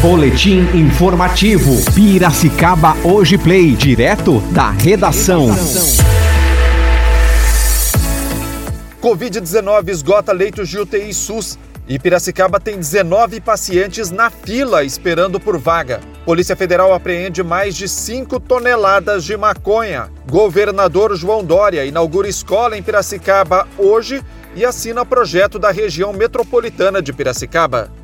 Boletim informativo. Piracicaba Hoje Play, direto da redação. Covid-19 esgota leitos de UTI SUS. E Piracicaba tem 19 pacientes na fila esperando por vaga. Polícia Federal apreende mais de 5 toneladas de maconha. Governador João Dória inaugura escola em Piracicaba hoje e assina projeto da região metropolitana de Piracicaba.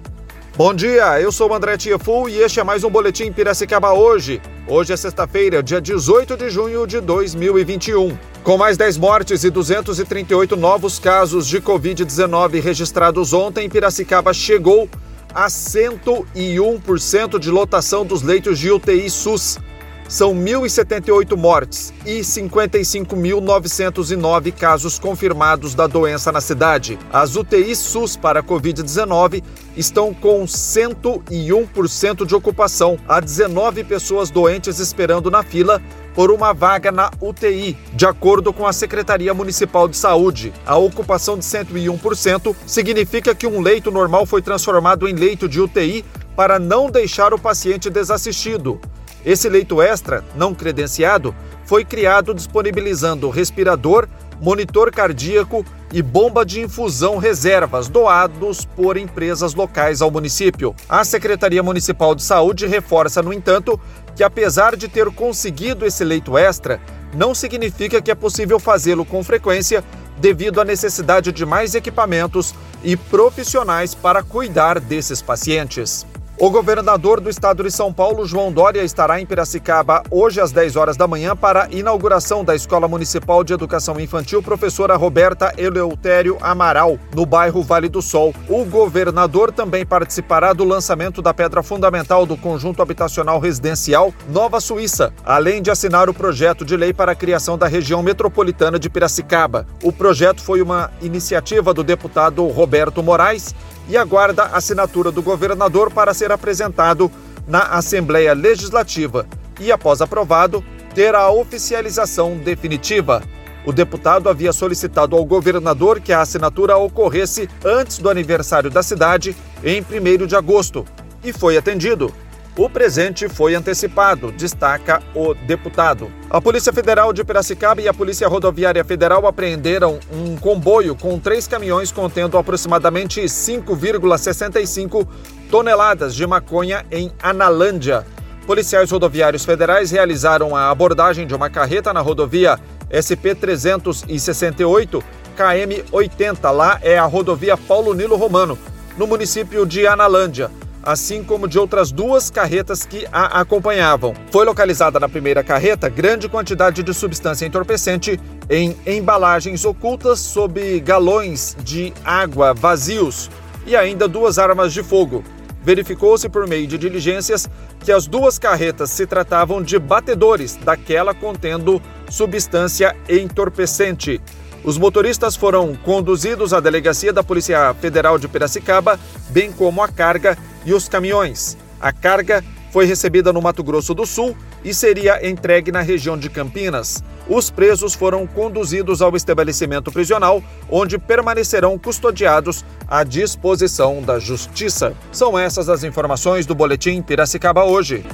Bom dia, eu sou o André Tiafu e este é mais um Boletim Piracicaba hoje. Hoje é sexta-feira, dia 18 de junho de 2021. Com mais 10 mortes e 238 novos casos de Covid-19 registrados ontem, Piracicaba chegou a 101% de lotação dos leitos de UTI SUS. São 1.078 mortes e 55.909 casos confirmados da doença na cidade. As UTIs SUS para Covid-19 estão com 101% de ocupação. Há 19 pessoas doentes esperando na fila por uma vaga na UTI, de acordo com a Secretaria Municipal de Saúde. A ocupação de 101% significa que um leito normal foi transformado em leito de UTI para não deixar o paciente desassistido. Esse leito extra, não credenciado, foi criado disponibilizando respirador, monitor cardíaco e bomba de infusão reservas doados por empresas locais ao município. A Secretaria Municipal de Saúde reforça, no entanto, que apesar de ter conseguido esse leito extra, não significa que é possível fazê-lo com frequência devido à necessidade de mais equipamentos e profissionais para cuidar desses pacientes. O governador do estado de São Paulo, João Dória, estará em Piracicaba hoje às 10 horas da manhã para a inauguração da Escola Municipal de Educação Infantil Professora Roberta Eleutério Amaral, no bairro Vale do Sol. O governador também participará do lançamento da pedra fundamental do conjunto habitacional residencial Nova Suíça, além de assinar o projeto de lei para a criação da região metropolitana de Piracicaba. O projeto foi uma iniciativa do deputado Roberto Moraes e aguarda assinatura do governador para ser apresentado na Assembleia Legislativa e, após aprovado, ter a oficialização definitiva. O deputado havia solicitado ao governador que a assinatura ocorresse antes do aniversário da cidade, em 1 de agosto, e foi atendido. O presente foi antecipado, destaca o deputado. A Polícia Federal de Piracicaba e a Polícia Rodoviária Federal apreenderam um comboio com três caminhões contendo aproximadamente 5,65 toneladas de maconha em Analândia. Policiais rodoviários federais realizaram a abordagem de uma carreta na rodovia SP-368 KM-80. Lá é a rodovia Paulo Nilo Romano, no município de Analândia assim como de outras duas carretas que a acompanhavam. Foi localizada na primeira carreta grande quantidade de substância entorpecente em embalagens ocultas sob galões de água vazios e ainda duas armas de fogo. Verificou-se por meio de diligências que as duas carretas se tratavam de batedores daquela contendo substância entorpecente. Os motoristas foram conduzidos à delegacia da Polícia Federal de Piracicaba, bem como a carga e os caminhões. A carga foi recebida no Mato Grosso do Sul e seria entregue na região de Campinas. Os presos foram conduzidos ao estabelecimento prisional, onde permanecerão custodiados à disposição da Justiça. São essas as informações do Boletim Piracicaba hoje.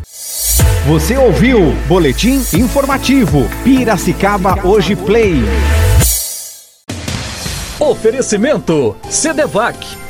Você ouviu Boletim Informativo Piracicaba Hoje Play. Oferecimento Cedevac